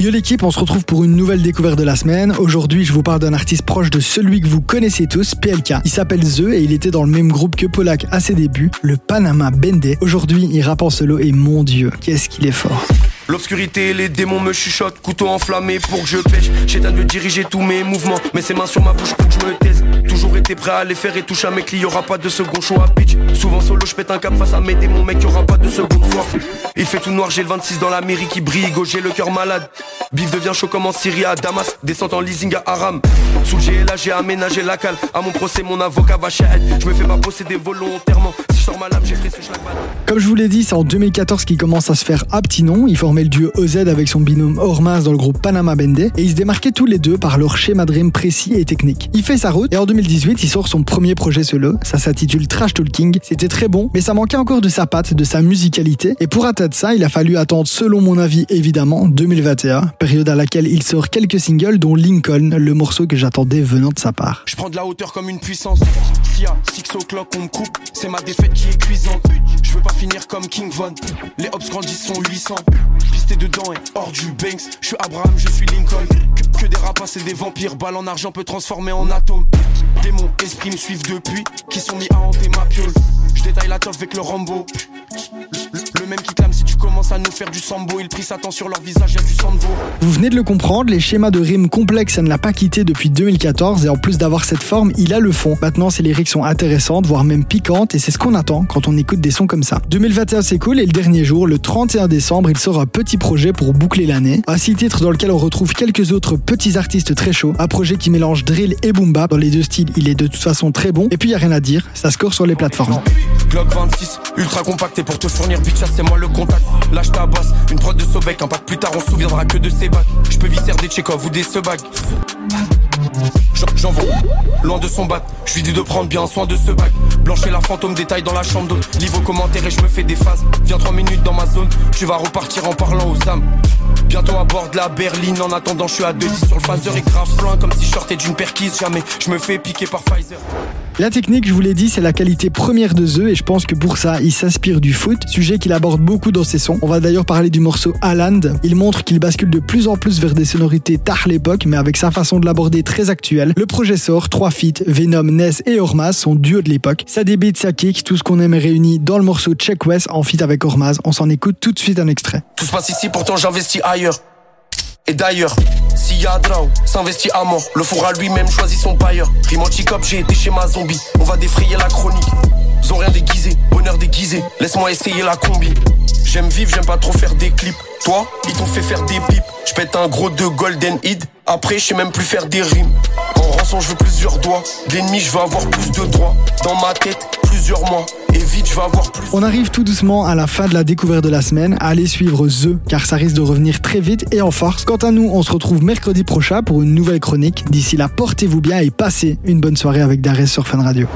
Yo l'équipe, on se retrouve pour une nouvelle découverte de la semaine. Aujourd'hui, je vous parle d'un artiste proche de celui que vous connaissez tous, PLK. Il s'appelle The et il était dans le même groupe que Polak à ses débuts, le Panama Bende. Aujourd'hui, il rappe en solo et mon dieu, qu'est-ce qu'il est fort. L'obscurité, les démons me chuchotent, couteau enflammé pour que je pêche. J'éteins de diriger tous mes mouvements, mais ses mains sur ma bouche pour que je me taise. Toujours été prêt à les faire et toucher à mes clients, y'aura pas de second show à pitch. Souvent solo, je pète un cap face à mes démons, mec, y'aura pas de seconde fois. Il fait tout noir, j'ai le 26 dans la mairie qui brille, j'ai le cœur malade. Bif devient chaud comme en Syrie à Damas, descente en leasing à Aram. Sous le là, j'ai aménagé la cale. À mon procès, mon avocat va Je me fais pas posséder volontairement. Si je sors ma lame, j'ai fait ce Comme je vous l'ai dit, c'est en 2014 qu'il commence à se faire à petit nom. Il formait le duo OZ avec son binôme Ormas dans le groupe Panama Bende et ils se démarquaient tous les deux par leur schéma rime précis et technique. Il fait sa route et en 2018, il sort son premier projet solo. Ça s'intitule Trash Talking. C'était très bon, mais ça manquait encore de sa patte, de sa musicalité. Et pour atteindre ça, il a fallu attendre, selon mon avis évidemment, 2021, période à laquelle il sort quelques singles, dont Lincoln, le morceau que j'attendais venant de sa part. Je prends de la hauteur comme une puissance. Si à 6 o'clock on me coupe, c'est ma défaite qui est cuisante. Je veux pas finir comme King Von. Les hops grandissent sont 800. Pisté dedans et hors du Banks. Je suis Abraham, je suis Lincoln. Que, des rapaces et des vampires. Balle en argent peut transformer en atome. Démons, esprits me suivent depuis. Qui sont mis à hanter ma piole. Je détaille la toffe avec le Rambo. Même qui clame si tu commences à nous faire du sambo. Il pris sa temps sur leur visage, y'a du veau. Vous venez de le comprendre, les schémas de rimes complexes, ça ne l'a pas quitté depuis 2014. Et en plus d'avoir cette forme, il a le fond. Maintenant, ses lyriques sont intéressantes, voire même piquantes. Et c'est ce qu'on attend quand on écoute des sons comme ça. 2021, c'est cool. Et le dernier jour, le 31 décembre, il sort un petit projet pour boucler l'année. Un six titres dans lequel on retrouve quelques autres petits artistes très chauds. Un projet qui mélange drill et boom bap. Dans les deux styles, il est de toute façon très bon. Et puis, y a rien à dire. Ça score sur les plateformes. Glock 26, ultra compacté pour te fournir bitch, c'est moi le contact. Lâche ta bosse, une prod de Sobek, un pas plus tard on se souviendra que de ses bacs. Je peux visser des Tchekhov ou des Sebag. J'en loin de son bac. Je lui dis de prendre bien soin de ce bac. Blancher la fantôme, détail dans la chambre d'eau. Livre commentaires et je me fais des phases. Viens 3 minutes dans ma zone, tu vas repartir en parlant aux âmes. Bientôt à bord de la berline, en attendant je suis à 2 sur le phaser et grave plein comme si je sortais d'une perquise. Jamais je me fais piquer par Pfizer. La technique, je vous l'ai dit, c'est la qualité première de The et je pense que pour ça, il s'inspire du foot, sujet qu'il aborde beaucoup dans ses sons. On va d'ailleurs parler du morceau Haaland. Il montre qu'il bascule de plus en plus vers des sonorités tard l'époque, mais avec sa façon de l'aborder très actuelle. Le projet sort, trois feats, Venom, Ness et Ormaz, son duo de l'époque. Ça débite, ça kick, tout ce qu'on aime est réuni dans le morceau Check West en feat avec Ormaz. On s'en écoute tout de suite un extrait. Tout se passe ici, pourtant j'investis ailleurs. Et d'ailleurs, s'il y a Drao, s'investit à mort. Le à lui-même choisit son bailleur. Rime j'ai été chez ma zombie. On va défrayer la chronique. Ils rien déguisé, bonheur déguisé. Laisse-moi essayer la combi. J'aime vivre, j'aime pas trop faire des clips. Toi, ils t'ont fait faire des bips. Je pète un gros de Golden Hid. Après, je sais même plus faire des rimes. En rançon, je veux plusieurs doigts. L'ennemi, je veux avoir plus de droits. Dans ma tête, On arrive tout doucement à la fin de la découverte de la semaine. Allez suivre The, car ça risque de revenir très vite et en force. Quant à nous, on se retrouve mercredi prochain pour une nouvelle chronique. D'ici là, portez-vous bien et passez une bonne soirée avec Darès sur Fun Radio.